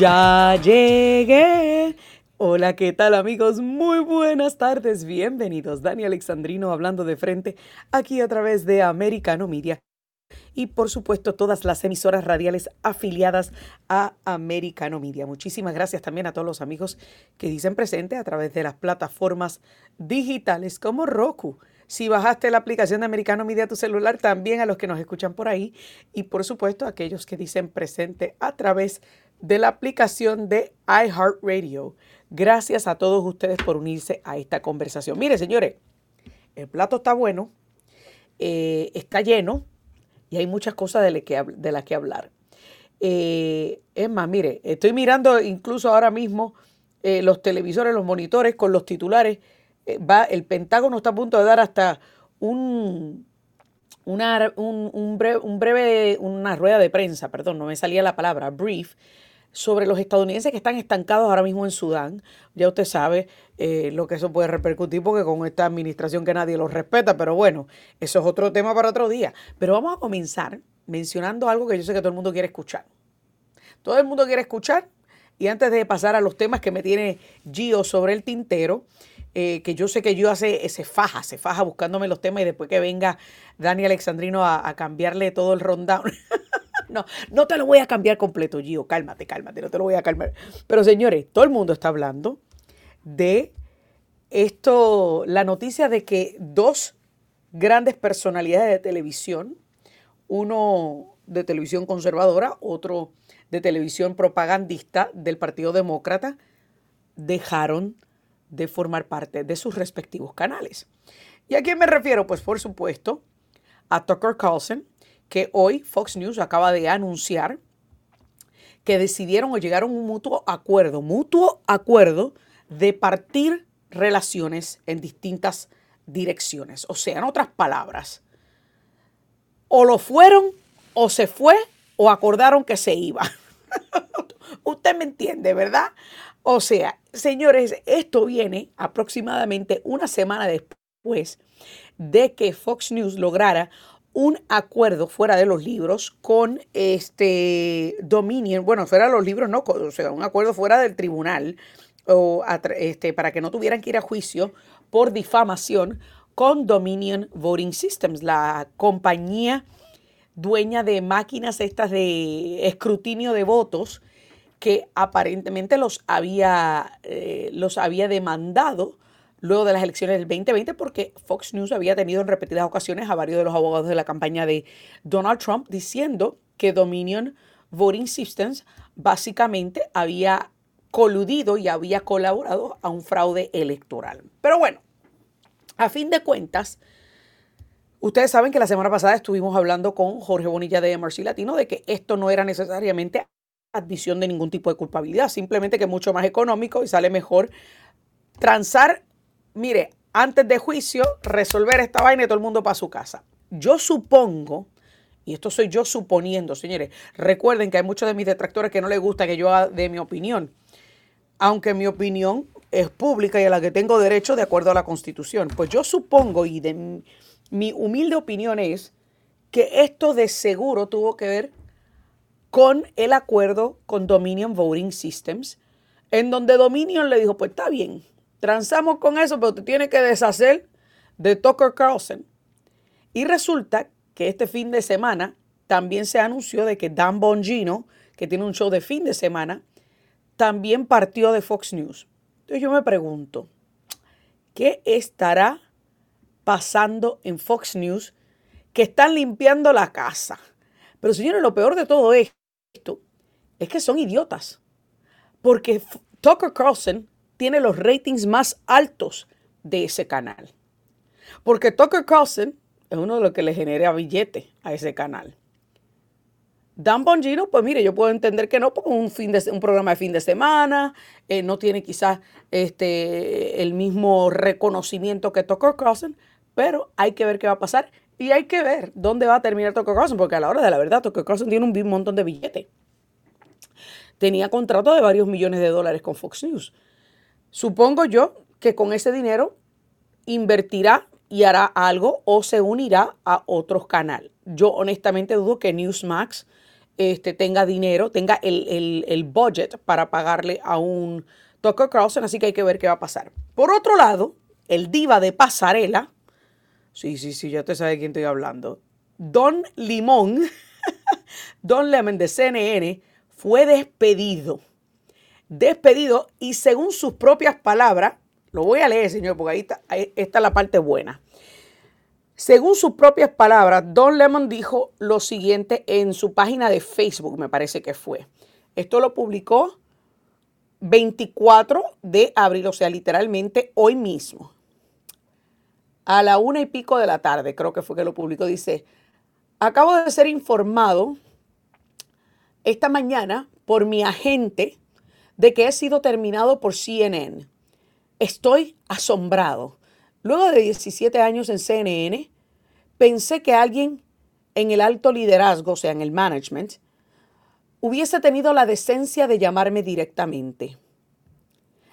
Ya llegué. Hola, ¿qué tal amigos? Muy buenas tardes, bienvenidos. Dani Alexandrino hablando de frente aquí a través de Americano Media y por supuesto todas las emisoras radiales afiliadas a Americano Media. Muchísimas gracias también a todos los amigos que dicen presente a través de las plataformas digitales como Roku. Si bajaste la aplicación de Americano Media a tu celular, también a los que nos escuchan por ahí y por supuesto a aquellos que dicen presente a través de la aplicación de iHeartRadio. Gracias a todos ustedes por unirse a esta conversación. Mire, señores, el plato está bueno, eh, está lleno, y hay muchas cosas de, las que hablar. Eh, es más, mire, estoy mirando incluso ahora mismo eh, los televisores, los monitores con los titulares. Va, el Pentágono está a punto de dar hasta un, una, un, breve, una rueda de prensa, perdón, no me salía la palabra, brief, sobre los estadounidenses que están estancados ahora mismo en Sudán. Ya usted sabe lo que eso puede repercutir porque con esta administración que nadie los respeta, pero bueno, eso es otro tema para otro día. Pero vamos a comenzar mencionando algo que yo sé que todo el mundo quiere escuchar. Todo el mundo quiere escuchar. Y antes de pasar a los temas que me tiene Gio sobre el tintero, eh, que yo sé que yo hace, se faja, se faja buscándome los temas y después que venga Dani Alexandrino a, a cambiarle todo el rundown. no, no te lo voy a cambiar completo, Gio. Cálmate, cálmate, no te lo voy a calmar. Pero señores, todo el mundo está hablando de esto, la noticia de que dos grandes personalidades de televisión, uno de televisión conservadora, otro de televisión propagandista del Partido Demócrata, dejaron de formar parte de sus respectivos canales. ¿Y a quién me refiero? Pues por supuesto a Tucker Carlson, que hoy Fox News acaba de anunciar que decidieron o llegaron a un mutuo acuerdo, mutuo acuerdo de partir relaciones en distintas direcciones. O sea, en otras palabras, o lo fueron, o se fue, o acordaron que se iba. Usted me entiende, ¿verdad? O sea, señores, esto viene aproximadamente una semana después de que Fox News lograra un acuerdo fuera de los libros con este Dominion, bueno, fuera de los libros, no, o sea, un acuerdo fuera del tribunal o este, para que no tuvieran que ir a juicio por difamación con Dominion Voting Systems, la compañía dueña de máquinas estas de escrutinio de votos que aparentemente los había, eh, los había demandado luego de las elecciones del 2020 porque Fox News había tenido en repetidas ocasiones a varios de los abogados de la campaña de Donald Trump diciendo que Dominion Voting Systems básicamente había coludido y había colaborado a un fraude electoral. Pero bueno, a fin de cuentas, ustedes saben que la semana pasada estuvimos hablando con Jorge Bonilla de MRC Latino de que esto no era necesariamente admisión de ningún tipo de culpabilidad, simplemente que es mucho más económico y sale mejor transar, mire, antes de juicio, resolver esta vaina y todo el mundo para su casa. Yo supongo, y esto soy yo suponiendo, señores, recuerden que hay muchos de mis detractores que no les gusta que yo dé mi opinión aunque mi opinión es pública y a la que tengo derecho de acuerdo a la Constitución. Pues yo supongo, y de mi humilde opinión es, que esto de seguro tuvo que ver con el acuerdo con Dominion Voting Systems, en donde Dominion le dijo, pues está bien, transamos con eso, pero te tienes que deshacer de Tucker Carlson. Y resulta que este fin de semana también se anunció de que Dan Bongino, que tiene un show de fin de semana, también partió de Fox News. Entonces yo me pregunto, ¿qué estará pasando en Fox News que están limpiando la casa? Pero señores, lo peor de todo esto es que son idiotas. Porque Tucker Carlson tiene los ratings más altos de ese canal. Porque Tucker Carlson es uno de los que le genera billete a ese canal. Dan Bongino, pues mire, yo puedo entender que no, porque un, fin de, un programa de fin de semana, eh, no tiene quizás este, el mismo reconocimiento que Tucker Carlson, pero hay que ver qué va a pasar y hay que ver dónde va a terminar Tucker Carlson, porque a la hora de la verdad, Tucker Carlson tiene un montón de billetes. Tenía contrato de varios millones de dólares con Fox News. Supongo yo que con ese dinero invertirá y hará algo o se unirá a otros canales. Yo honestamente dudo que Newsmax este, tenga dinero, tenga el, el budget para pagarle a un Tucker Carlson, así que hay que ver qué va a pasar. Por otro lado, el diva de pasarela, sí, sí, sí, ya te sabes de quién estoy hablando, Don Limón, Don Lemon de CNN, fue despedido. Despedido y según sus propias palabras, lo voy a leer, señor, porque ahí está, la parte buena. Según sus propias palabras, Don Lemon dijo lo siguiente en su página de Facebook, me parece que fue. Esto lo publicó 24 de abril, o sea, literalmente hoy mismo. A la una y pico de la tarde, creo que fue que lo publicó, dice, acabo de ser informado esta mañana por mi agente de que he sido terminado por CNN. Estoy asombrado. Luego de 17 años en CNN, pensé que alguien en el alto liderazgo, o sea, en el management, hubiese tenido la decencia de llamarme directamente.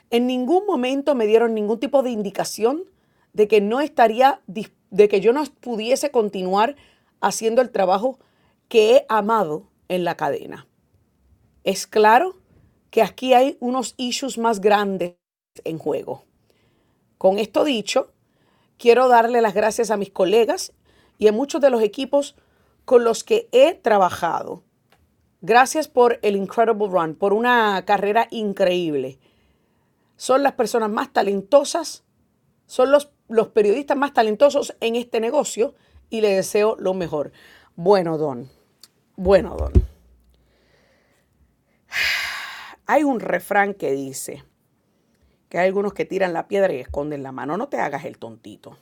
En ningún momento me dieron ningún tipo de indicación de que no estaría, de que yo no pudiese continuar haciendo el trabajo que he amado en la cadena. Es claro que aquí hay unos issues más grandes en juego. Con esto dicho, quiero darle las gracias a mis colegas y a muchos de los equipos con los que he trabajado Gracias por el Incredible Run, por una carrera increíble. Son las personas más talentosas, son los, los periodistas más talentosos en este negocio y le deseo lo mejor. Bueno, Don, bueno, Don. Hay un refrán que dice que hay algunos que tiran la piedra y esconden la mano. No te hagas el tontito.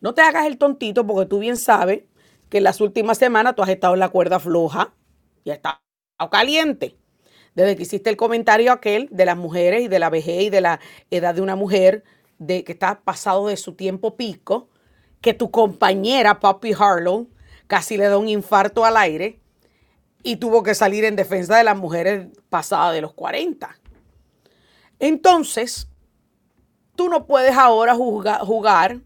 No te hagas el tontito porque tú bien sabes que en las últimas semanas tú has estado en la cuerda floja ya está caliente. Desde que hiciste el comentario aquel de las mujeres y de la vejez y de la edad de una mujer de que está pasado de su tiempo pico, que tu compañera Poppy Harlow casi le da un infarto al aire y tuvo que salir en defensa de las mujeres pasadas de los 40. Entonces, tú no puedes ahora jugar,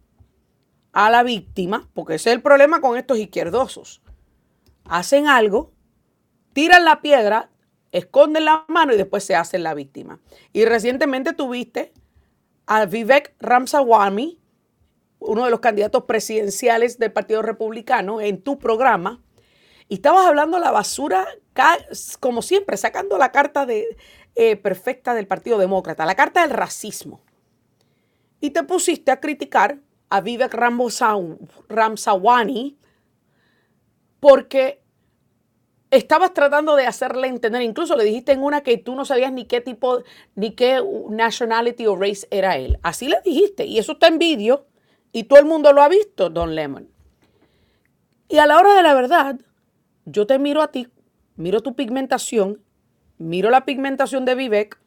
a la víctima, porque ese es el problema con estos izquierdosos. Hacen algo tiran la piedra, esconden la mano y después se hacen la víctima. Y recientemente tuviste a Vivek Ramsawamy, uno de los candidatos presidenciales del Partido Republicano, en tu programa, y estabas hablando la basura, como siempre, sacando la carta de, eh, perfecta del Partido Demócrata, la carta del racismo. Y te pusiste a criticar a Vivek Ramsawamy porque estabas tratando de hacerle entender, incluso le dijiste en una que tú no sabías ni qué tipo, ni qué nationality o race era él. Así le dijiste, y eso está en vídeo, y todo el mundo lo ha visto, Don Lemon. Y a la hora de la verdad, yo te miro a ti, miro tu pigmentación, miro la pigmentación de Vivek,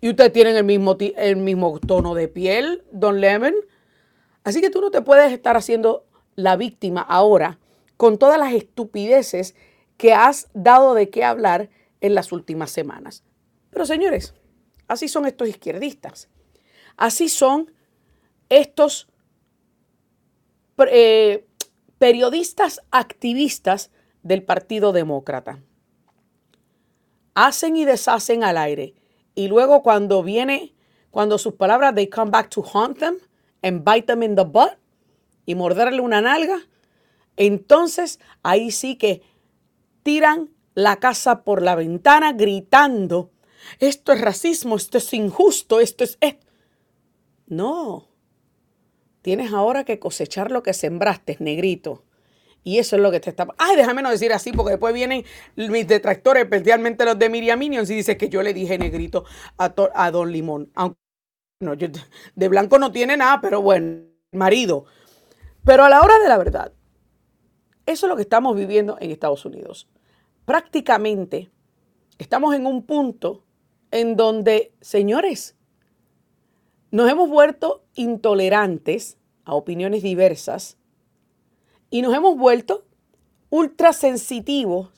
y ustedes tienen el mismo, el mismo tono de piel, Don Lemon. Así que tú no te puedes estar haciendo la víctima ahora con todas las estupideces que has dado de qué hablar en las últimas semanas. Pero señores, así son estos izquierdistas. Así son estos eh, periodistas activistas del Partido Demócrata. Hacen y deshacen al aire. Y luego cuando viene, cuando sus palabras, they come back to haunt them and bite them in the butt y morderle una nalga, entonces ahí sí que tiran la casa por la ventana gritando, esto es racismo, esto es injusto, esto es... No, tienes ahora que cosechar lo que sembraste, negrito. Y eso es lo que te está... Ay, déjame no decir así, porque después vienen mis detractores, especialmente los de Miriam Minions, y dice que yo le dije negrito a, a Don Limón. Aunque no, de blanco no tiene nada, pero bueno, marido. Pero a la hora de la verdad, eso es lo que estamos viviendo en Estados Unidos prácticamente estamos en un punto en donde, señores, nos hemos vuelto intolerantes a opiniones diversas y nos hemos vuelto ultra sensitivos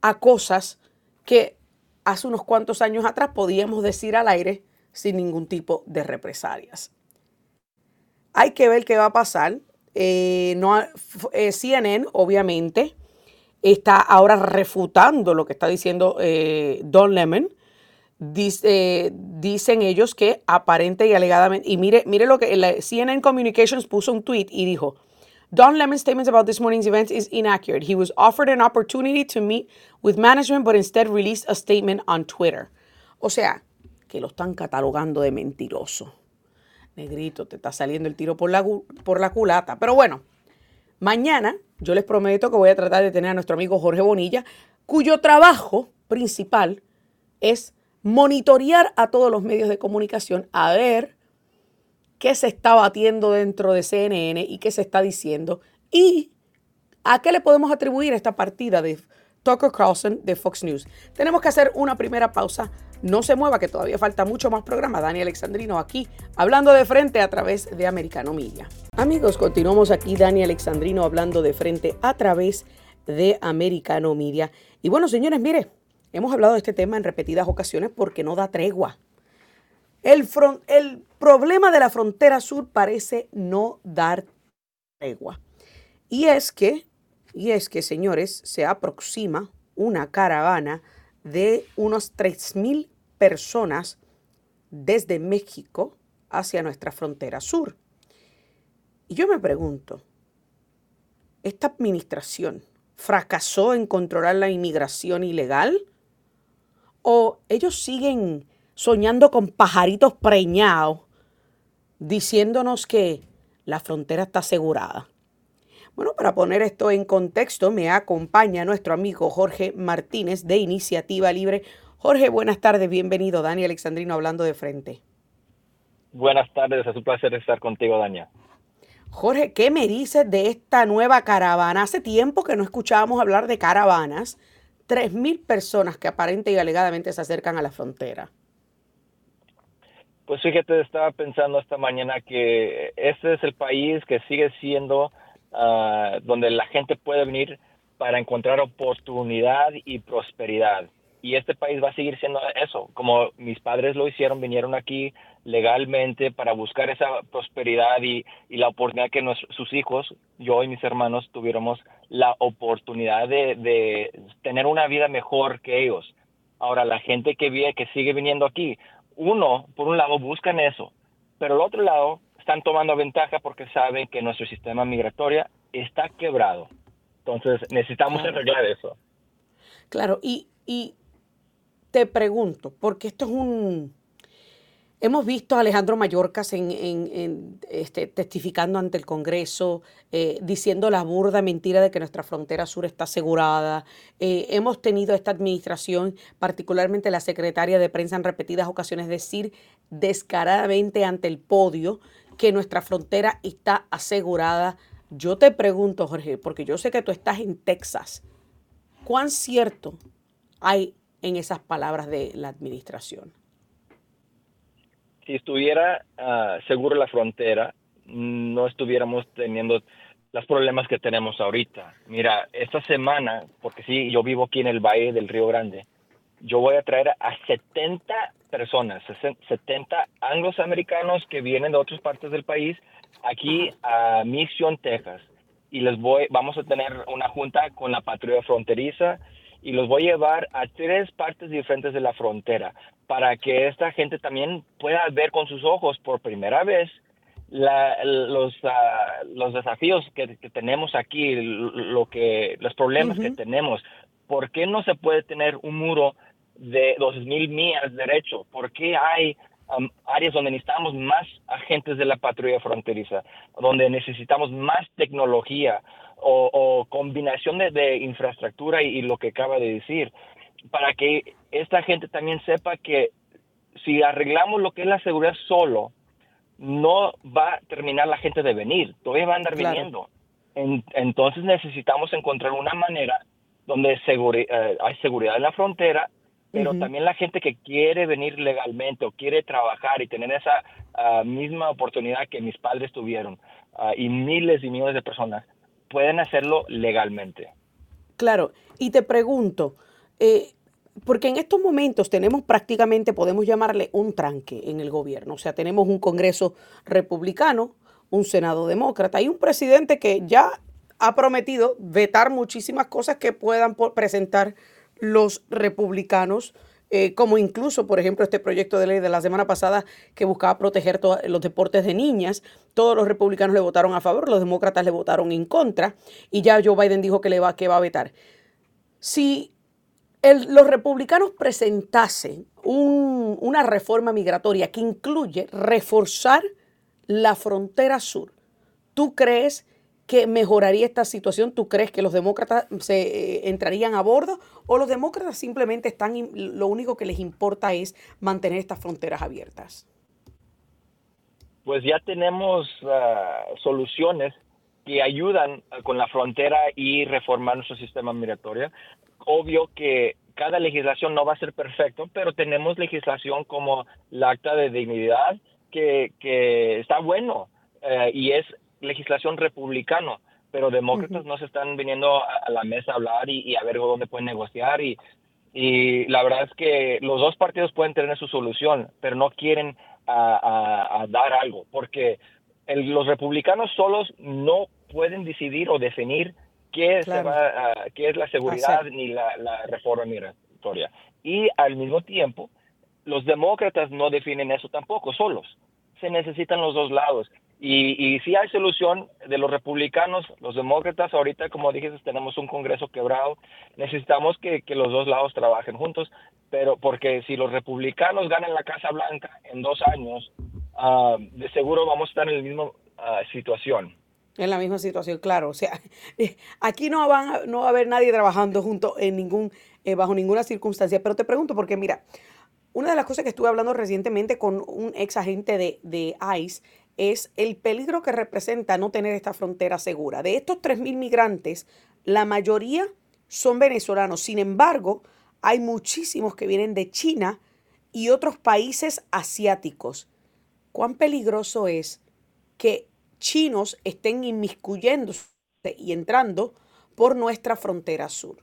a cosas que hace unos cuantos años atrás podíamos decir al aire sin ningún tipo de represalias. Hay que ver qué va a pasar. Eh, eh, CNN, obviamente, está ahora refutando lo que está diciendo eh, Don Lemon. Dice, dicen ellos que aparente y alegadamente, y mire, mire lo que la CNN Communications puso un tweet y dijo, Don Lemon's statements about this morning's events is inaccurate. He was offered an opportunity to meet with management, but instead released a statement on Twitter. O sea, que lo están catalogando de mentiroso. Negrito, te está saliendo el tiro por la, por la culata. Pero bueno, mañana yo les prometo que voy a tratar de tener a nuestro amigo Jorge Bonilla, cuyo trabajo principal es monitorear a todos los medios de comunicación a ver qué se está batiendo dentro de CNN y qué se está diciendo y a qué le podemos atribuir esta partida de Tucker Carlson de Fox News. Tenemos que hacer una primera pausa. No se mueva, que todavía falta mucho más programa. Dani Alexandrino aquí, hablando de frente a través de Americano Media. Amigos, continuamos aquí, Dani Alexandrino, hablando de frente a través de Americano Media. Y bueno, señores, mire, hemos hablado de este tema en repetidas ocasiones porque no da tregua. El, el problema de la frontera sur parece no dar tregua. Y es que, y es que, señores, se aproxima una caravana de unos 3.000 personas desde México hacia nuestra frontera sur. Y yo me pregunto, ¿esta administración fracasó en controlar la inmigración ilegal? ¿O ellos siguen soñando con pajaritos preñados, diciéndonos que la frontera está asegurada? Bueno, para poner esto en contexto, me acompaña nuestro amigo Jorge Martínez de Iniciativa Libre. Jorge, buenas tardes, bienvenido. Dani Alexandrino hablando de frente. Buenas tardes, es un placer estar contigo, Dania. Jorge, ¿qué me dices de esta nueva caravana? Hace tiempo que no escuchábamos hablar de caravanas. Tres mil personas que aparente y alegadamente se acercan a la frontera. Pues fíjate, estaba pensando esta mañana que este es el país que sigue siendo Ah, donde la gente puede venir para encontrar oportunidad y prosperidad. Y este país va a seguir siendo eso, como mis padres lo hicieron, vinieron aquí legalmente para buscar esa prosperidad y, la oportunidad que sus hijos, yo y mis hermanos, tuviéramos la oportunidad de, tener una vida mejor que ellos. Ahora, la gente que, viene, que sigue viniendo aquí, uno, por un lado, buscan eso, pero el otro lado, están tomando ventaja porque saben que nuestro sistema migratorio está quebrado. Entonces necesitamos arreglar eso. Claro, y, y te pregunto, porque esto es un, Hemos visto a Alejandro Mayorkas en, este, testificando ante el Congreso, eh, diciendo la burda mentira de que nuestra frontera sur está asegurada. Eh, hemos tenido esta administración, particularmente la secretaria de prensa en repetidas ocasiones, decir descaradamente ante el podio que nuestra frontera está asegurada. Yo te pregunto, Jorge, porque yo sé que tú estás en Texas, ¿cuán cierto hay en esas palabras de la administración? Si estuviera uh, seguro la frontera, no estuviéramos teniendo los problemas que tenemos ahorita. Mira, esta semana, porque sí, yo vivo aquí en el Valle del Río Grande, yo voy a traer a 70 personas, 70 angloamericanos que vienen de otras partes del país aquí a Mission, Texas. Y les voy, vamos a tener una junta con la patrulla fronteriza y los voy a llevar a tres partes diferentes de la frontera para que esta gente también pueda ver con sus ojos por primera vez los, ah, los desafíos que, tenemos aquí, lo que, los problemas que tenemos. ¿Por qué no se puede tener un muro de 2.000 millas derecho? ¿Por qué hay áreas donde necesitamos más agentes de la patrulla fronteriza, donde necesitamos más tecnología, o, combinación de, infraestructura y, lo que acaba de decir, para que esta gente también sepa que si arreglamos lo que es la seguridad solo, no va a terminar la gente de venir, todavía va a andar viniendo. entonces necesitamos encontrar una manera donde eh, hay seguridad en la frontera, pero también la gente que quiere venir legalmente o quiere trabajar y tener esa ah, misma oportunidad que mis padres tuvieron ah, y miles y millones de personas pueden hacerlo legalmente. Claro, y te pregunto, eh, porque en estos momentos tenemos prácticamente, podemos llamarle un tranque en el gobierno, o sea, tenemos un Congreso republicano, un Senado demócrata y un presidente que ya ha prometido vetar muchísimas cosas que puedan presentar los republicanos eh, como incluso, por ejemplo, este proyecto de ley de la semana pasada que buscaba proteger los deportes de niñas. Todos los republicanos le votaron a favor, los demócratas le votaron en contra y ya Joe Biden dijo que, le va, que va a vetar. Si los republicanos presentasen una reforma migratoria que incluye reforzar la frontera sur, ¿tú crees que mejoraría esta situación? ¿Tú crees que los demócratas se eh, entrarían a bordo o los demócratas simplemente están, lo único que les importa es mantener estas fronteras abiertas? Pues ya tenemos ah, soluciones que ayudan con la frontera y reformar nuestro sistema migratorio. Obvio que cada legislación no va a ser perfecto, pero tenemos legislación como el acta de dignidad que, que está bueno eh, y es legislación republicano, pero demócratas no se están viniendo a, la mesa a hablar y, a ver dónde pueden negociar y, y la verdad es que los dos partidos pueden tener su solución, pero no quieren a, dar algo, porque los republicanos solos no pueden decidir o definir qué, qué es la seguridad ni la, la, reforma migratoria. Y al mismo tiempo, los demócratas no definen eso tampoco solos. Se necesitan los dos lados. Y, y sí hay solución de los republicanos, los demócratas, ahorita como dijiste tenemos un Congreso quebrado, necesitamos que, los dos lados trabajen juntos, pero porque si los republicanos ganan la Casa Blanca en dos años, uh, de seguro vamos a estar en la misma uh, situación. En la misma situación, claro. O sea, aquí no, van, no va a haber nadie trabajando junto en ningún, eh, bajo ninguna circunstancia. Pero te pregunto, porque mira, una de las cosas que estuve hablando recientemente con un ex agente de ICE es el peligro que representa no tener esta frontera segura. De estos 3.000 migrantes, la mayoría son venezolanos. Sin embargo, hay muchísimos que vienen de China y otros países asiáticos. ¿Cuán peligroso es que chinos estén inmiscuyéndose y entrando por nuestra frontera sur?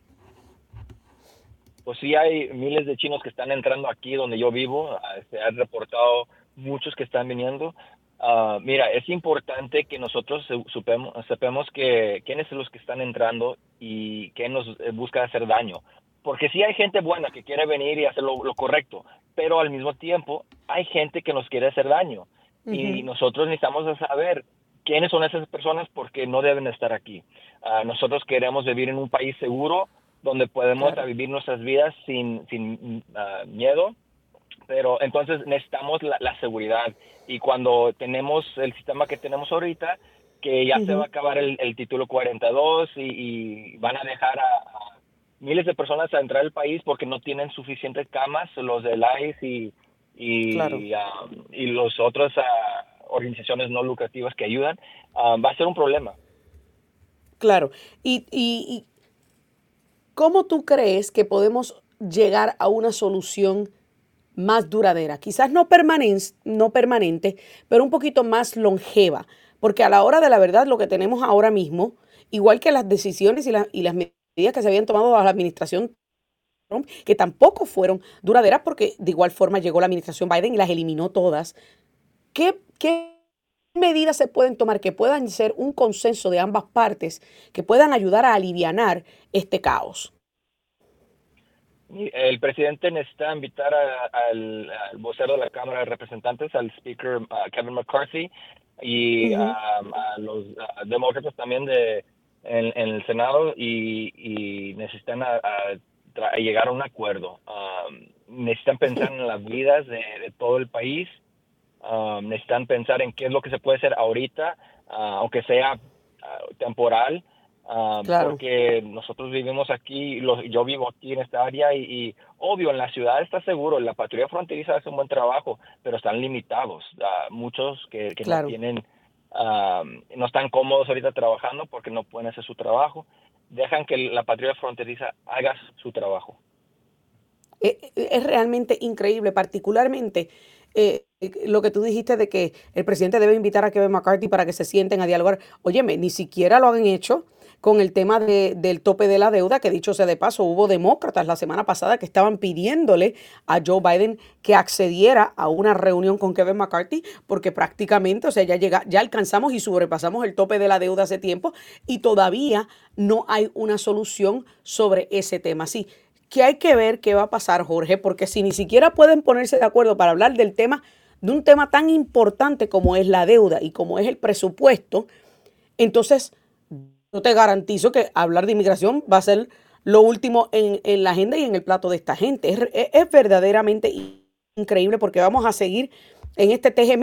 Pues sí, hay miles de chinos que están entrando aquí donde yo vivo. Se han reportado muchos que están viniendo. Ah, mira, es importante que nosotros supemos, sepamos que quiénes son los que están entrando y quién nos eh, busca hacer daño. Porque sí hay gente buena que quiere venir y hacer lo, correcto, pero al mismo tiempo hay gente que nos quiere hacer daño. Y nosotros necesitamos saber quiénes son esas personas porque no deben estar aquí. Ah, nosotros queremos vivir en un país seguro donde podemos vivir nuestras vidas sin, sin ah, miedo pero entonces necesitamos la, seguridad y cuando tenemos el sistema que tenemos ahorita, que ya se va a acabar el, título 42 y, y, van a dejar a, miles de personas a entrar al país porque no tienen suficientes camas, los del ICE y, y, ah, y los otros ah, organizaciones no lucrativas que ayudan, ah, va a ser un problema. Claro. ¿Y, y, y cómo tú crees que podemos llegar a una solución más duradera, quizás no, permanente, no permanente, pero un poquito más longeva, porque a la hora de la verdad lo que tenemos ahora mismo, igual que las decisiones y, y las medidas que se habían tomado bajo la administración Trump, que tampoco fueron duraderas porque de igual forma llegó la administración Biden y las eliminó todas, ¿qué, qué medidas se pueden tomar que puedan ser un consenso de ambas partes, que puedan ayudar a aliviar este caos? El presidente necesita invitar al, vocero de la Cámara de Representantes, al speaker Kevin McCarthy, y a los demócratas también de, en, el Senado, y, necesitan llegar a un acuerdo. necesitan pensar en las vidas de, todo el país, necesitan pensar en qué es lo que se puede hacer ahorita, aunque sea temporal, Ah, porque nosotros vivimos aquí, yo vivo aquí en esta área y, obvio, en la ciudad está seguro, la patrulla fronteriza hace un buen trabajo, pero están limitados. Uh, muchos que, no tienen, ah, no están cómodos ahorita trabajando porque no pueden hacer su trabajo, dejan que la patrulla fronteriza haga su trabajo. E, e, es realmente increíble, particularmente eh, lo que tú dijiste de que el presidente debe invitar a Kevin McCarthy para que se sienten a dialogar. Óyeme, ni siquiera lo han hecho con el tema del tope de la deuda, que dicho sea de paso, hubo demócratas la semana pasada que estaban pidiéndole a Joe Biden que accediera a una reunión con Kevin McCarthy, porque prácticamente, o sea, ya, llega, ya alcanzamos y sobrepasamos el tope de la deuda hace tiempo y todavía no hay una solución sobre ese tema. Sí, que hay que ver qué va a pasar, Jorge, porque si ni siquiera pueden ponerse de acuerdo para hablar del tema, de un tema tan importante como es la deuda y como es el presupuesto, entonces yo te garantizo que hablar de inmigración va a ser lo último en, la agenda y en el plato de esta gente. Es, verdaderamente increíble porque vamos a seguir en este teje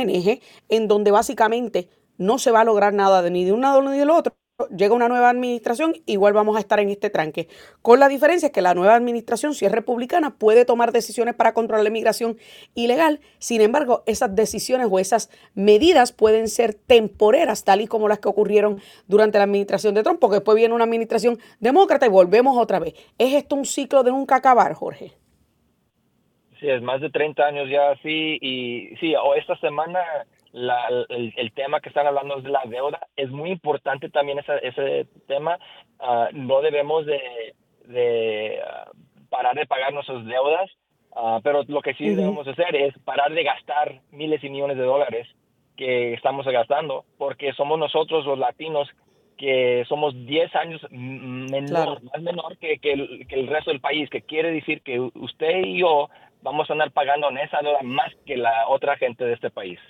en donde básicamente no se va a lograr nada de ni de un lado ni del otro llega una nueva administración, igual vamos a estar en este tranque. Con la diferencia que la nueva administración, si es republicana, puede tomar decisiones para controlar la inmigración ilegal. Sin embargo, esas decisiones o esas medidas pueden ser temporeras, tal y como las que ocurrieron durante la administración de Trump, porque después viene una administración demócrata y volvemos otra vez. ¿Es esto un ciclo de nunca acabar, Jorge? Sí, es más de 30 años ya así y sí, o esta semana el, tema que están hablando es de la deuda. Es muy importante también ese tema. Ah, no debemos de, ah, parar de pagar nuestras deudas, ah, pero lo que sí debemos hacer es parar de gastar miles y millones de dólares que estamos gastando, porque somos nosotros los latinos que somos 10 años menor, más menor que, que, el, que el resto del país, que quiere decir que usted y yo vamos a andar pagando en esa deuda más que la otra gente de este país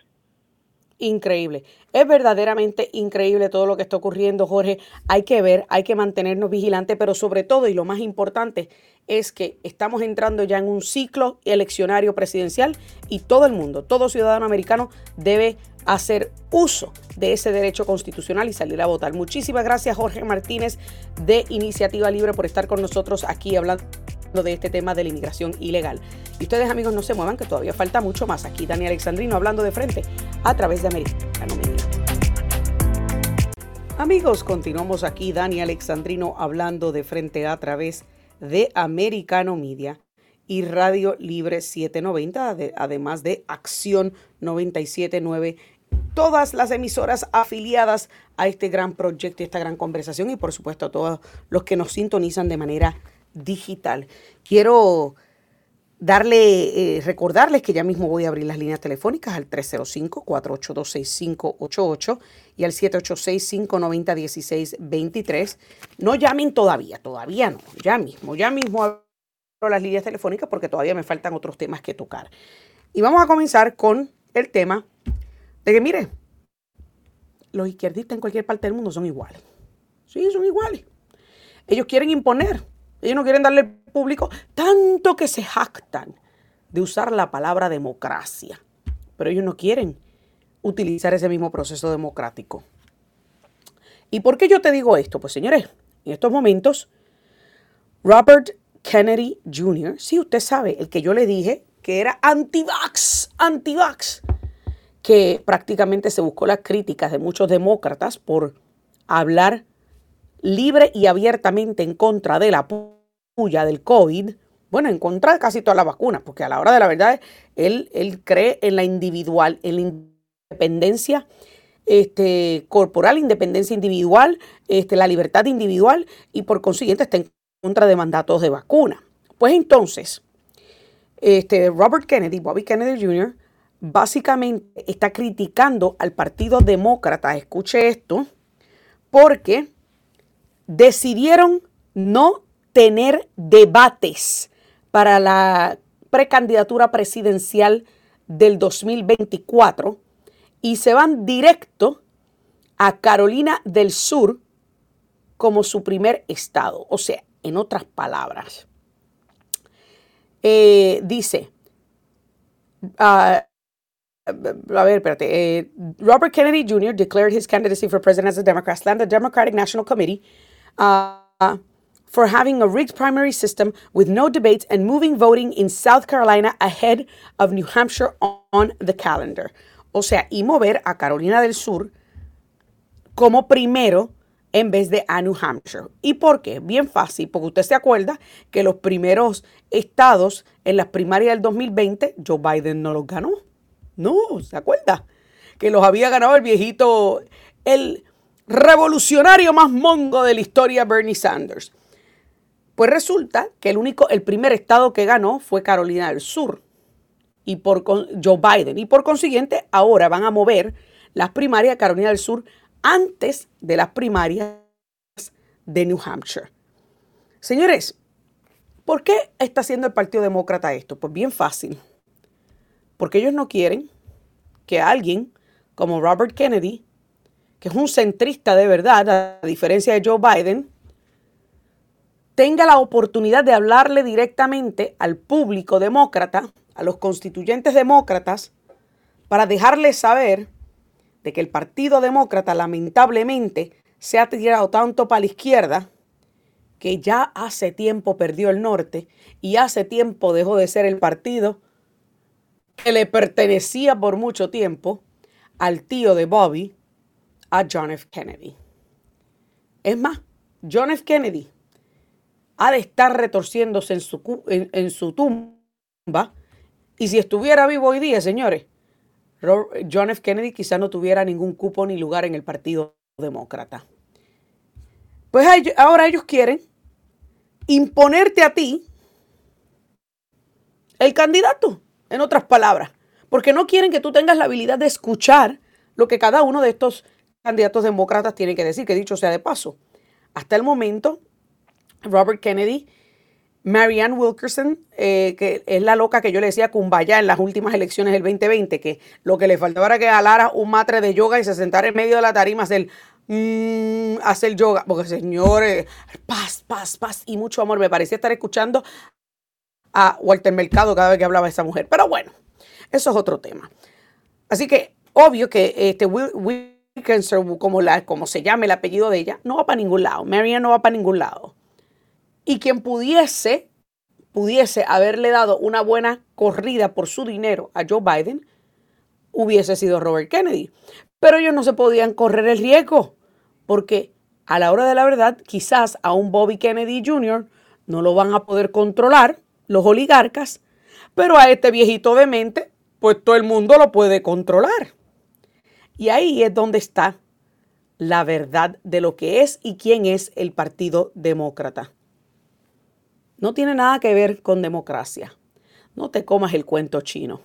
increíble. Es verdaderamente increíble todo lo que está ocurriendo, Jorge. Hay que ver, hay que mantenernos vigilantes, pero sobre todo y lo más importante es que estamos entrando ya en un ciclo eleccionario presidencial y todo el mundo, todo ciudadano americano debe hacer uso de ese derecho constitucional y salir a votar. Muchísimas gracias Jorge Martínez de Iniciativa Libre por estar con nosotros aquí hablando de este tema de la inmigración ilegal. Y ustedes amigos no se muevan que todavía falta mucho más. Aquí Dani Alexandrino hablando de frente a través de Americano Media. Amigos, continuamos aquí Dani Alexandrino hablando de frente a través de Americano Media y Radio Libre 790, además de Acción 979 todas las emisoras afiliadas a este gran proyecto y esta gran conversación y por supuesto a todos los que nos sintonizan de manera digital. Quiero darle, eh, recordarles que ya mismo voy a abrir las líneas telefónicas al 305-482-6588 y al 786-590-1623. No llamen todavía, todavía no, ya mismo, ya mismo abro las líneas telefónicas porque todavía me faltan otros temas que tocar. Y vamos a comenzar con el tema de que, mire, los izquierdistas en cualquier parte del mundo son iguales. Sí, son iguales. Ellos quieren imponer ellos no quieren darle al público tanto que se jactan de usar la palabra democracia. Pero ellos no quieren utilizar ese mismo proceso democrático. ¿Y por qué yo te digo esto? Pues señores, en estos momentos, Robert Kennedy Jr., sí, usted sabe, el que yo le dije que era anti-vax, anti-vax, que prácticamente se buscó las críticas de muchos demócratas por hablar libre y abiertamente en contra de la puya del COVID, bueno, en contra de casi todas las vacunas, porque a la hora de la verdad él, él cree en la individual, en la independencia este, corporal, independencia individual, este, la libertad individual y por consiguiente está en contra de mandatos de vacuna. Pues entonces, este, Robert Kennedy, Bobby Kennedy Jr., básicamente está criticando al Partido Demócrata, escuche esto, porque decidieron no tener debates para la precandidatura presidencial del 2024 y se van directo a Carolina del Sur como su primer estado. O sea, en otras palabras, eh, dice, uh, a ver, espérate. Eh, Robert Kennedy Jr. declared his candidacy for president as a Democrat, slammed the Democratic National Committee uh, for having a rigged primary system with no debates and moving voting in South Carolina ahead of New Hampshire on the calendar. O sea, y mover a Carolina del Sur como primero en vez de a New Hampshire. ¿Y por qué? Bien fácil, porque usted se acuerda que los primeros estados en las primarias del 2020, Joe Biden no los ganó. No, ¿se acuerda? Que los había ganado el viejito, el revolucionario más mongo de la historia, Bernie Sanders. Pues resulta que el único, el primer estado que ganó fue Carolina del Sur y por Joe Biden y por consiguiente ahora van a mover las primarias a Carolina del Sur antes de las primarias de New Hampshire. Señores, ¿por qué está haciendo el Partido Demócrata esto? Pues bien fácil. Porque ellos no quieren que alguien como Robert Kennedy, que es un centrista de verdad, a diferencia de Joe Biden, tenga la oportunidad de hablarle directamente al público demócrata, a los constituyentes demócratas, para dejarles saber de que el Partido Demócrata lamentablemente se ha tirado tanto para la izquierda que ya hace tiempo perdió el norte y hace tiempo dejó de ser el partido que le pertenecía por mucho tiempo al tío de Bobby, a John F. Kennedy. Es más, John F. Kennedy ha de estar retorciéndose en su, en su tumba y si estuviera vivo hoy día, señores, John F. Kennedy quizá no tuviera ningún cupo ni lugar en el Partido Demócrata. Pues ahora ellos quieren imponerte a ti el candidato, en otras palabras, porque no quieren que tú tengas la habilidad de escuchar lo que cada uno de estos candidatos demócratas tiene que decir, que dicho sea de paso. Hasta el momento, Robert Kennedy Marianne Wilkerson, eh, que es la loca que yo le decía Kumbaya en las últimas elecciones del 2020, que lo que le faltaba era que alara un matre de yoga y se sentara en medio de la tarima hacer, mm, hacer yoga. Porque señores, paz, paz, paz y mucho amor. Me parecía estar escuchando a Walter Mercado cada vez que hablaba esa mujer. Pero bueno, eso es otro tema. Así que obvio que este Wilkerson, como, la, como se llame el apellido de ella, no va para ningún lado. Marianne no va para ningún lado y quien pudiese, pudiese haberle dado una buena corrida por su dinero a Joe Biden, hubiese sido Robert Kennedy. Pero ellos no se podían correr el riesgo, porque a la hora de la verdad, quizás a un Bobby Kennedy Jr. no lo van a poder controlar los oligarcas, pero a este viejito de mente, pues todo el mundo lo puede controlar. Y ahí es donde está la verdad de lo que es y quién es el Partido Demócrata. No tiene nada que ver con democracia. No te comas el cuento chino.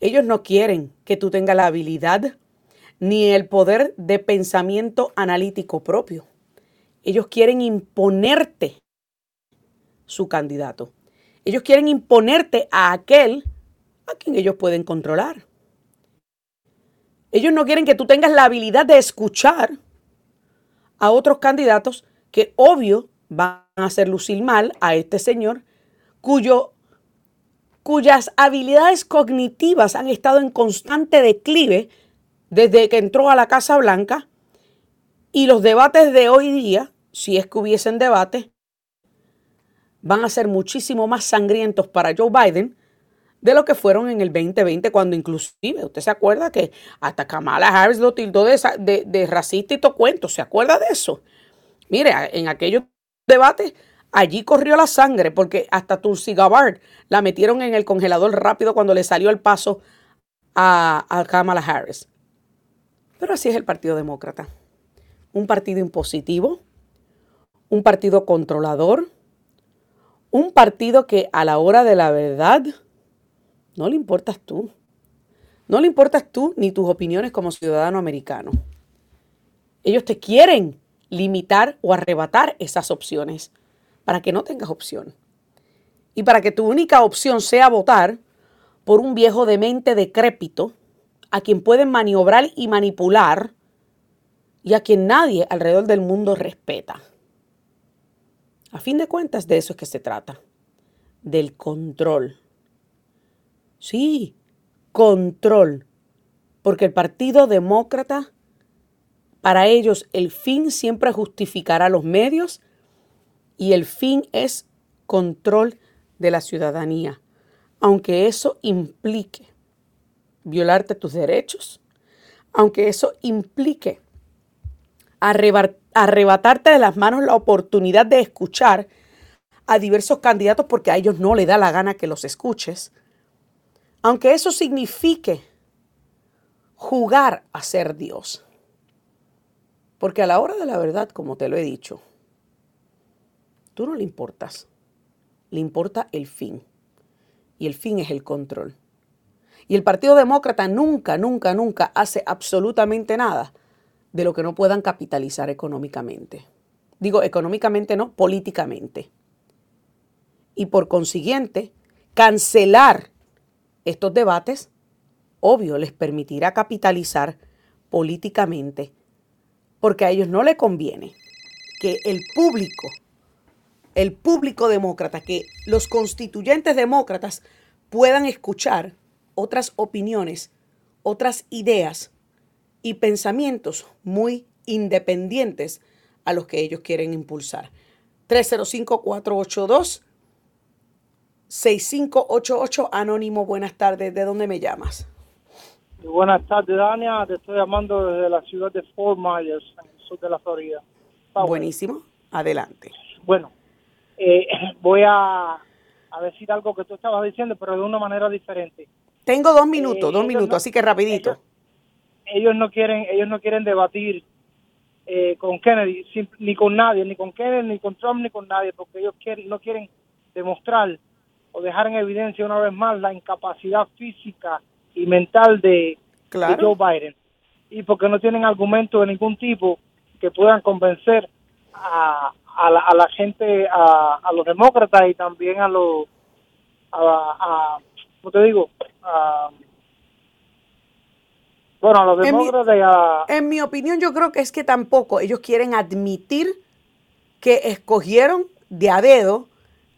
Ellos no quieren que tú tengas la habilidad ni el poder de pensamiento analítico propio. Ellos quieren imponerte su candidato. Ellos quieren imponerte a aquel a quien ellos pueden controlar. Ellos no quieren que tú tengas la habilidad de escuchar a otros candidatos que obvio van a hacer lucir mal a este señor cuyas habilidades cognitivas han estado en constante declive desde que entró a la Casa Blanca. Y los debates de hoy día, si es que hubiesen debate, van a ser muchísimo más sangrientos para Joe Biden de lo que fueron en el 2020, cuando inclusive, usted se acuerda que hasta Kamala Harris lo tildó de, de, racista y cuento, ¿se acuerda de eso? Mire, en aquellos debate, allí corrió la sangre porque hasta Tulsi Gabbard la metieron en el congelador rápido cuando le salió el paso a, a Kamala Harris. Pero así es el Partido Demócrata. Un partido impositivo, un partido controlador, un partido que a la hora de la verdad no le importas tú. No le importas tú ni tus opiniones como ciudadano americano. Ellos te quieren limitar o arrebatar esas opciones para que no tengas opción. Y para que tu única opción sea votar por un viejo demente decrépito a quien pueden maniobrar y manipular y a quien nadie alrededor del mundo respeta. A fin de cuentas, de eso es que se trata, del control. Sí, control, porque el Partido Demócrata para ellos el fin siempre justificará los medios y el fin es control de la ciudadanía, aunque eso implique violarte tus derechos, aunque eso implique arrebatarte de las manos la oportunidad de escuchar a diversos candidatos porque a ellos no le da la gana que los escuches, aunque eso signifique jugar a ser Dios. Porque a la hora de la verdad, como te lo he dicho, tú no le importas. Le importa el fin. Y el fin es el control. Y el Partido Demócrata nunca, nunca, nunca hace absolutamente nada de lo que no puedan capitalizar económicamente. Digo, económicamente no, políticamente. Y por consiguiente, cancelar estos debates, obvio, les permitirá capitalizar políticamente, porque a ellos no le conviene que el público, el público demócrata, que los constituyentes demócratas puedan escuchar otras opiniones, otras ideas y pensamientos muy independientes a los que ellos quieren impulsar. 305-482-6588, Anónimo, buenas tardes. ¿De dónde me llamas? Buenas tardes, Dania. Te estoy llamando desde la ciudad de Fort Myers, en el sur de la Florida. Buenísimo. Adelante. Bueno, eh, voy a, a, decir algo que tú estabas diciendo, pero de una manera diferente. Tengo dos minutos, eh, dos minutos, así que rapidito. Ellos, no quieren, ellos no quieren debatir eh, con Kennedy, ni con nadie, ni con Kennedy, ni con Trump, ni con nadie, porque ellos quieren, no quieren demostrar o dejar en evidencia una vez más la incapacidad física y mental de, Joe Biden. Y porque no tienen argumentos de ningún tipo que puedan convencer a, a, la, gente, a, los demócratas y también a los, a, ¿cómo te digo? A, bueno, a los demócratas En mi opinión, yo creo que es que tampoco ellos quieren admitir que escogieron de a dedo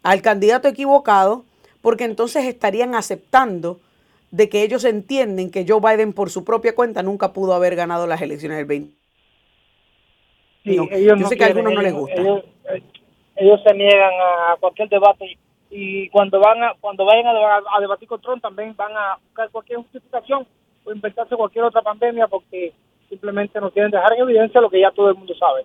al candidato equivocado, porque entonces estarían aceptando de que ellos entienden que Joe Biden por su propia cuenta nunca pudo haber ganado las elecciones del 20. yo sé que a algunos no les gusta. Ellos, se niegan a cualquier debate y cuando van a, cuando vayan a debatir con Trump también van a buscar cualquier justificación o inventarse cualquier otra pandemia porque simplemente no quieren dejar en evidencia lo que ya todo el mundo sabe.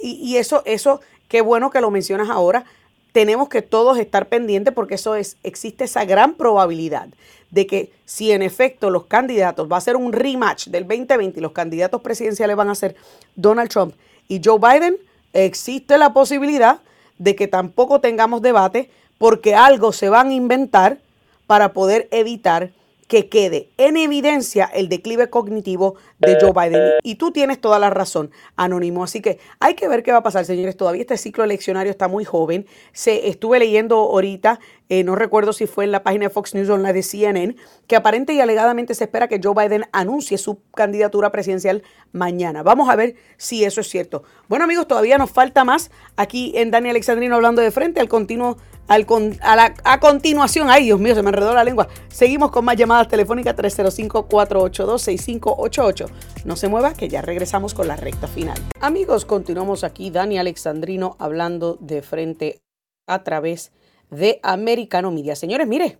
Y, y eso, eso, qué bueno que lo mencionas ahora. Tenemos que todos estar pendientes porque eso es, existe esa gran probabilidad de que si en efecto los candidatos, va a ser un rematch del 2020 y los candidatos presidenciales van a ser Donald Trump y Joe Biden, existe la posibilidad de que tampoco tengamos debate porque algo se van a inventar para poder evitar que quede en evidencia el declive cognitivo de Joe Biden. Y tú tienes toda la razón, Anónimo. Así que hay que ver qué va a pasar, señores. Todavía este ciclo eleccionario está muy joven. Se estuve leyendo ahorita, eh, no recuerdo si fue en la página de Fox News o en la de CNN, que aparente y alegadamente se espera que Joe Biden anuncie su candidatura presidencial mañana. Vamos a ver si eso es cierto. Bueno, amigos, todavía nos falta más aquí en Dani Alexandrino hablando de frente al continuo a, continuación, ay Dios mío, se me enredó la lengua. Seguimos con más llamadas telefónicas 305-482-6588. No se mueva, que ya regresamos con la recta final. Amigos, continuamos aquí, Dani Alexandrino hablando de frente a través de Americano Media. Señores, mire,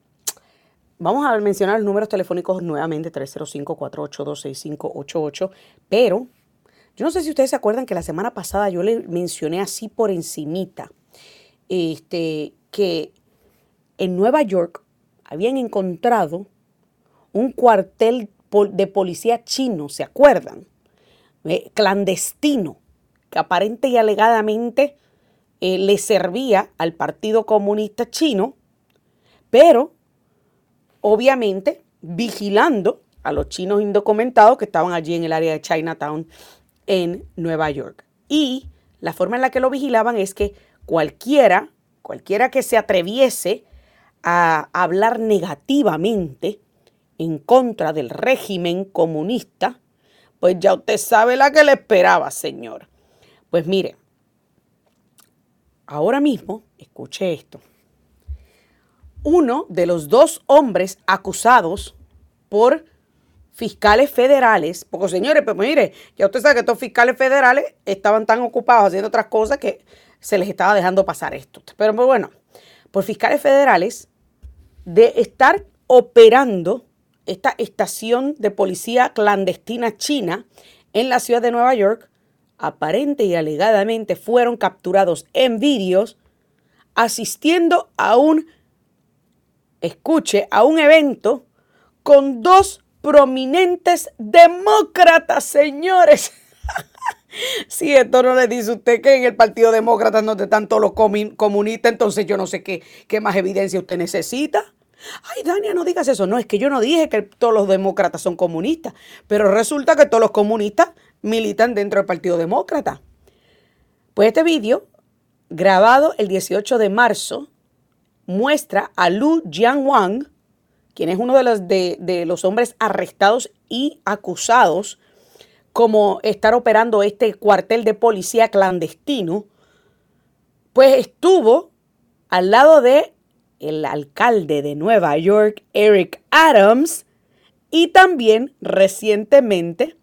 vamos a mencionar los números telefónicos nuevamente, 305-482-6588, pero yo no sé si ustedes se acuerdan que la semana pasada yo le mencioné así por encimita este, que en Nueva York habían encontrado un cuartel de policía chino, ¿se acuerdan? Eh, clandestino, que aparente y alegadamente eh, le servía al Partido Comunista Chino, pero obviamente vigilando a los chinos indocumentados que estaban allí en el área de Chinatown en Nueva York. Y la forma en la que lo vigilaban es que cualquiera cualquiera que se atreviese a hablar negativamente en contra del régimen comunista, pues ya usted sabe la que le esperaba, señor. Pues mire, ahora mismo, escuche esto, uno de los dos hombres acusados por fiscales federales, porque señores, pues mire, ya usted sabe que estos fiscales federales estaban tan ocupados haciendo otras cosas que se les estaba dejando pasar esto. Pero bueno, por fiscales federales de estar operando esta estación de policía clandestina china en la ciudad de Nueva York, aparente y alegadamente fueron capturados en vídeos asistiendo a un, escuche, a un evento con dos prominentes demócratas, señores. Si esto no le dice usted que en el Partido Demócrata no están todos los comunistas, entonces yo no sé qué, más evidencia usted necesita. Ay, Dania, no digas eso. No, es que yo no dije que todos los demócratas son comunistas, pero resulta que todos los comunistas militan dentro del Partido Demócrata. Pues este vídeo, grabado el 18 de marzo, muestra a Lu Jianwang, quien es uno de los, de, los hombres arrestados y acusados como estar operando este cuartel de policía clandestino, pues estuvo al lado de el alcalde de Nueva York, Eric Adams, y también recientemente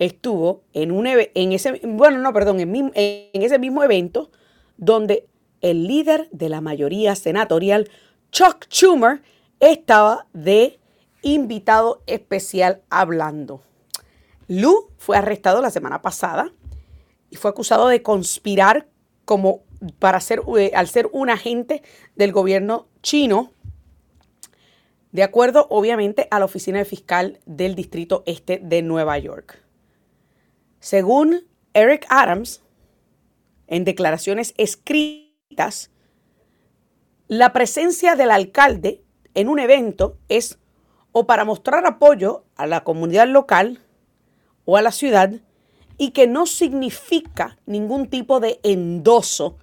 estuvo en un en ese bueno no perdón en, en ese mismo evento donde el líder de la mayoría senatorial Chuck Schumer estaba de invitado especial hablando. Lu fue arrestado la semana pasada y fue acusado de conspirar como para ser, eh, al ser un agente del gobierno chino, de acuerdo obviamente a la oficina fiscal del distrito este de Nueva York. Según Eric Adams, en declaraciones escritas, la presencia del alcalde en un evento es o para mostrar apoyo a la comunidad local o a la ciudad y que no significa ningún tipo de endoso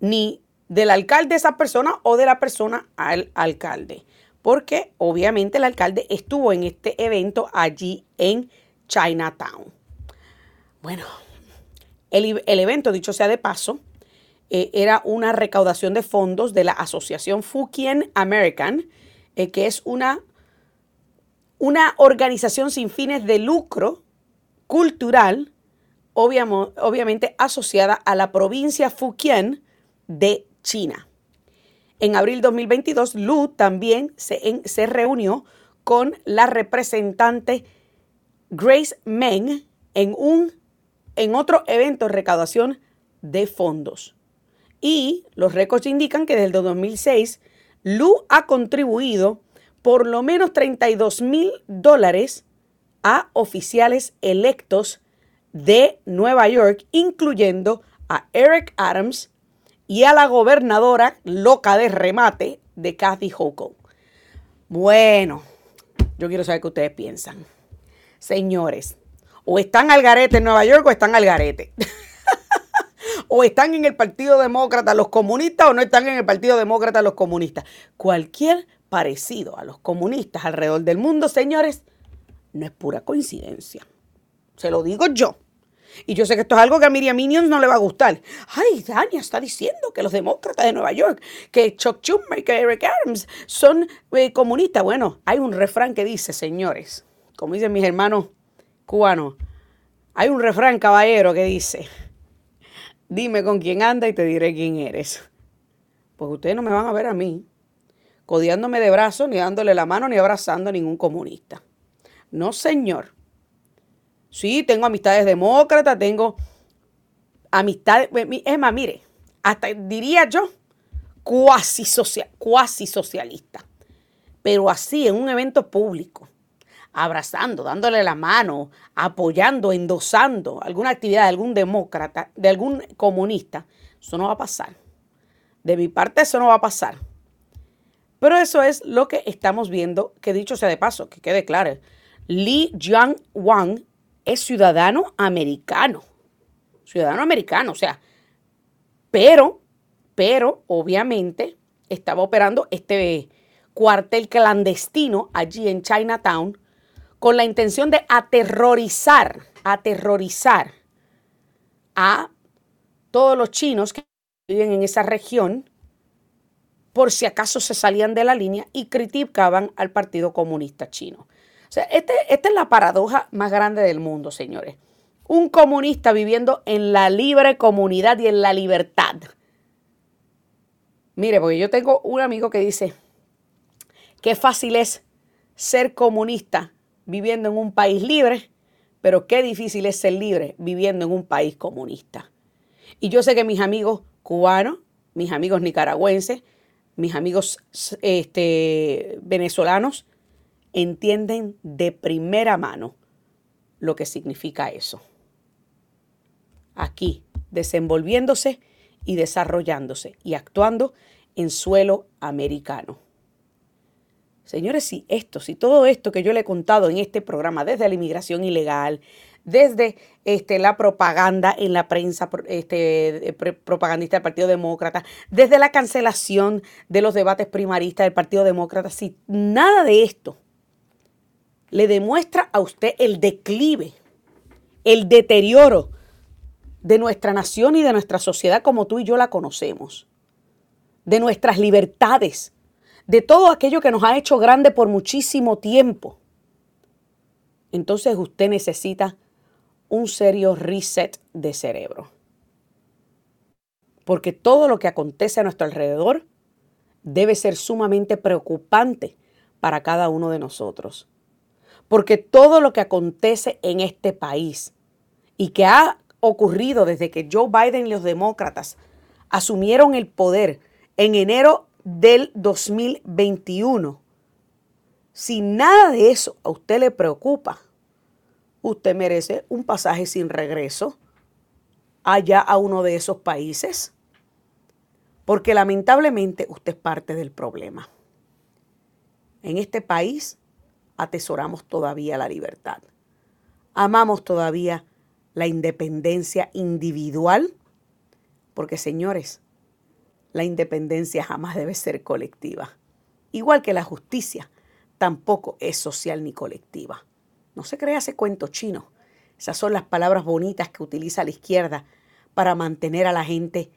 ni del alcalde de esa persona o de la persona al alcalde. Porque obviamente el alcalde estuvo en este evento allí en Chinatown. Bueno, el, evento, dicho sea de paso, eh, era una recaudación de fondos de la Asociación Fujian American, eh, que es una, una organización sin fines de lucro cultural, obviamente asociada a la provincia Fujian, de China. En abril 2022, Lu también se, reunió con la representante Grace Meng en otro evento de recaudación de fondos. Y los récords indican que desde el 2006, Lu ha contribuido por lo menos 32 mil dólares a oficiales electos de Nueva York, incluyendo a Eric Adams, y a la gobernadora loca de remate de Kathy Hochul. Bueno, yo quiero saber qué ustedes piensan. Señores, o están al garete en Nueva York o están al garete. o están en el Partido Demócrata los comunistas o no están en el Partido Demócrata los comunistas. Cualquier parecido a los comunistas alrededor del mundo, señores, no es pura coincidencia. Se lo digo yo. Y yo sé que esto es algo que a Miriam Minions no le va a gustar. Ay, Dania está diciendo que los demócratas de Nueva York, que Chuck Schumer y que Eric Adams son eh, comunistas. Bueno, hay un refrán que dice, señores, como dicen mis hermanos cubanos, hay un refrán caballero que dice, dime con quién anda y te diré quién eres. Pues ustedes no me van a ver a mí codiándome de brazos, ni dándole la mano, ni abrazando a ningún comunista. No, señor. Sí, tengo amistades demócratas, tengo amistades. Es más, mire, hasta diría yo, social, cuasi socialista. Pero así, en un evento público, abrazando, dándole la mano, apoyando, endosando alguna actividad de algún demócrata, de algún comunista, eso no va a pasar. De mi parte, eso no va a pasar. Pero eso es lo que estamos viendo, que dicho sea de paso, que quede claro. Li Jiang-Wang es ciudadano americano. Ciudadano americano, o sea, pero, pero obviamente estaba operando este cuartel clandestino allí en Chinatown con la intención de aterrorizar, aterrorizar a todos los chinos que viven en esa región por si acaso se salían de la línea y criticaban al Partido Comunista Chino. O sea, este, esta es la paradoja más grande del mundo, señores. Un comunista viviendo en la libre comunidad y en la libertad. Mire, porque yo tengo un amigo que dice, qué fácil es ser comunista viviendo en un país libre, pero qué difícil es ser libre viviendo en un país comunista. Y yo sé que mis amigos cubanos, mis amigos nicaragüenses, mis amigos este, venezolanos, entienden de primera mano lo que significa eso. Aquí aquí, desenvolviéndose y desarrollándose y actuando en suelo americano. Señores, si esto, si todo esto que yo le he contado en este programa, desde la inmigración ilegal, desde este, la propaganda en la prensa este, propagandista del Partido Demócrata, desde la cancelación de los debates primaristas del Partido Demócrata, si nada de esto le demuestra a usted el declive, el deterioro de nuestra nación y de nuestra sociedad como tú y yo la conocemos, de nuestras libertades, de todo aquello que nos ha hecho grande por muchísimo tiempo. Entonces usted necesita un serio reset de cerebro. Porque todo lo que acontece a nuestro alrededor debe ser sumamente preocupante para cada uno de nosotros. Porque todo lo que acontece en este país y que ha ocurrido desde que Joe Biden y los demócratas asumieron el poder en enero del 2021, si nada de eso a usted le preocupa, usted merece un pasaje sin regreso allá a uno de esos países, porque lamentablemente usted es parte del problema. En este país atesoramos todavía la libertad, amamos todavía la independencia individual, porque señores, la independencia jamás debe ser colectiva, igual que la justicia tampoco es social ni colectiva. No se crea ese cuento chino. Esas son las palabras bonitas que utiliza la izquierda para mantener a la gente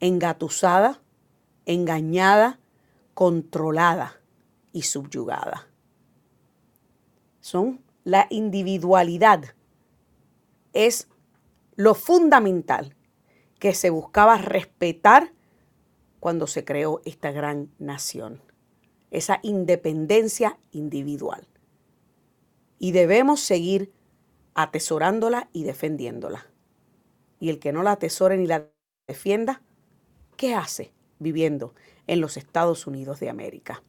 engatusada, engañada, controlada y subyugada. Son la individualidad. Es lo fundamental que se buscaba respetar cuando se creó esta gran nación. Esa independencia individual y debemos seguir atesorándola y defendiéndola. Y el que no la atesore ni la defienda, ¿qué hace viviendo en los Estados Unidos de América?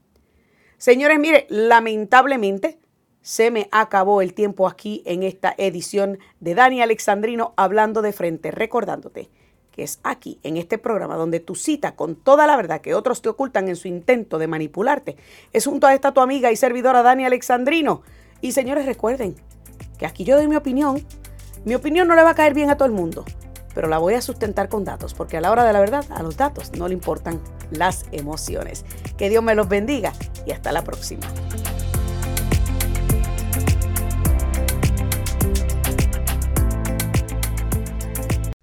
Señores, mire, lamentablemente se me acabó el tiempo aquí en esta edición de Dani Alexandrino hablando de frente, recordándote que es aquí, en este programa, donde tu cita con toda la verdad que otros te ocultan en su intento de manipularte, es junto a esta tu amiga y servidora Dani Alexandrino. Y señores, recuerden que aquí yo doy mi opinión. Mi opinión no le va a caer bien a todo el mundo, pero la voy a sustentar con datos, porque a la hora de la verdad, a los datos no le importan las emociones. Que Dios me los bendiga y hasta la próxima.